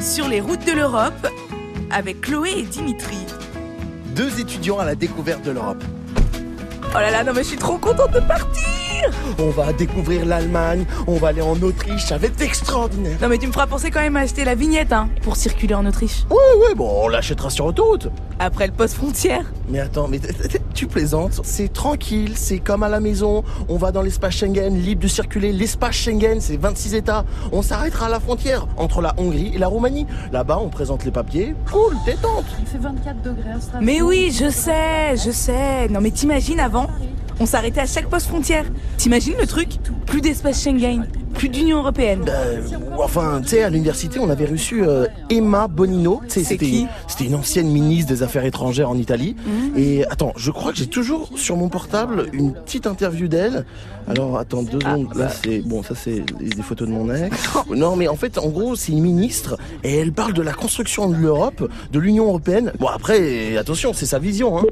Sur les routes de l'Europe avec Chloé et Dimitri. Deux étudiants à la découverte de l'Europe. Oh là là, non mais je suis trop contente de partir On va découvrir l'Allemagne, on va aller en Autriche, ça va être extraordinaire. Non mais tu me feras penser quand même à acheter la vignette hein, pour circuler en Autriche. Ouais, ouais, bon, on l'achètera sur autoroute. Après le poste frontière. Mais attends, mais tu plaisantes C'est tranquille, c'est comme à la maison. On va dans l'espace Schengen, libre de circuler. L'espace Schengen, c'est 26 États. On s'arrêtera à la frontière entre la Hongrie et la Roumanie. Là-bas, on présente les papiers. Cool, détente. Il fait 24 degrés. Mais oui, je sais, je sais. Non mais t'imagines avant on s'arrêtait à chaque poste frontière. T'imagines le truc? Plus d'espace Schengen, plus d'Union Européenne. Euh, enfin, tu sais, à l'université, on avait reçu euh, Emma Bonino. C'était qui c'était une ancienne ministre des Affaires étrangères en Italie. Mhm. Et attends, je crois que j'ai toujours sur mon portable une petite interview d'elle. Alors, attends deux Ah, secondes. Là, bah. c'est bon, ça c'est des des photos de mon ex. non, mais en fait, en gros, c'est une ministre et elle parle de la construction de l'Europe, de l'Union européenne. Bon, après, attention, c'est sa vision. Hein.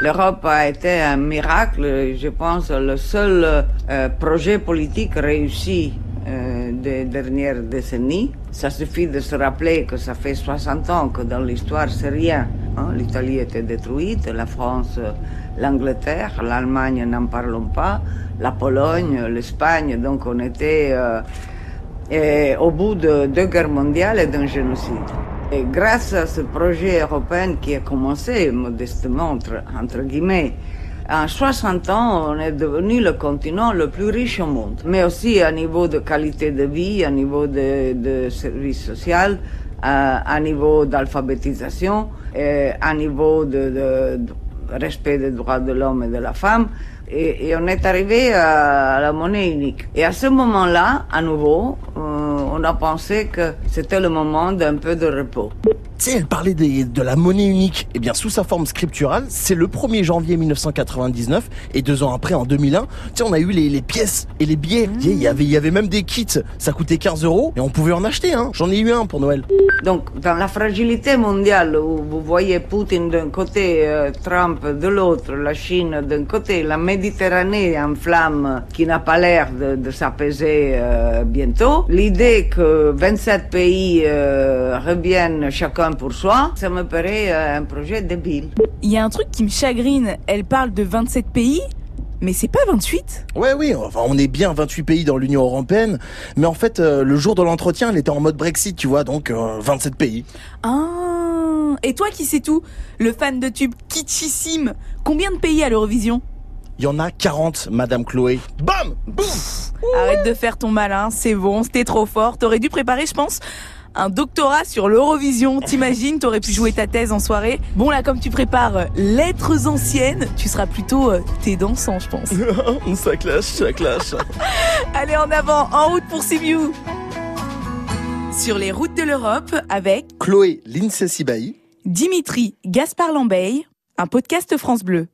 L'Europe a été un miracle, je pense, le seul euh, projet politique réussi euh, des dernières décennies. Ça suffit de se rappeler que ça fait 60 ans que dans l'histoire c'est rien. L'Italie était détruite, la France, euh, l'Angleterre, l'Allemagne n'en parlons pas, la Pologne, l'Espagne, donc on était euh, et au bout de deux guerres mondiales et d'un génocide. Et grâce à ce projet européen qui a commencé modestement, entre guillemets, en 60 ans, on est devenu le continent le plus riche au monde, mais aussi à niveau de qualité de vie, à niveau de, de services sociaux, à, niveau d'alphabétisation, à niveau de, respect des droits de l'homme et de la femme. Et, et on est arrivé à la monnaie unique. Et à ce moment-là, à nouveau, euh, on a pensé que c'était le moment d'un peu de repos. Tu sais, elle parlait des- de la monnaie unique. Eh bien, sous sa forme scripturale, c'est le 1er janvier 1999 et deux ans après, en 2001, tu sais, on a eu les, les pièces et les billets. Sais, Il y avait, il y avait même des kits. Ça coûtait 15 euros et on pouvait en acheter. Hein. J'en ai eu un pour Noël. Donc, dans la fragilité mondiale où vous voyez Poutine d'un côté, euh, Trump de l'autre, la Chine d'un côté, la Méditerranée en flammes qui n'a pas l'air de, de s'apaiser euh, bientôt, l'idée que 27 pays euh, reviennent chacun pour soi, ça me paraît euh, un projet débile. Il y a un truc qui me chagrine. Elle parle de 27 pays, mais c'est pas 28 Ouais, oui, enfin, on est bien 28 pays dans l'Union Européenne. Mais en fait, euh, le jour de l'entretien, elle était en mode Brexit, tu vois, donc euh, 27 pays. Ah Et toi qui sais tout Le fan de tube kitschissime Combien de pays à l'Eurovision? Il y en a 40, Madame Chloé. Bam Boum Arrête de faire ton malin, c'est bon, c'était trop fort. T'aurais dû préparer, je pense, un doctorat sur l'Eurovision. T'imagines, t'aurais pu jouer ta thèse en soirée. Bon là, comme tu prépares euh, lettres anciennes, tu seras plutôt euh, thé dansant, je pense. ça clash, ça clash. Allez en avant, en route pour Sibiu Sur les routes de l'Europe avec Chloé Lindsay Sibaï. Dimitri Gaspard Lambeille, un podcast France Bleu.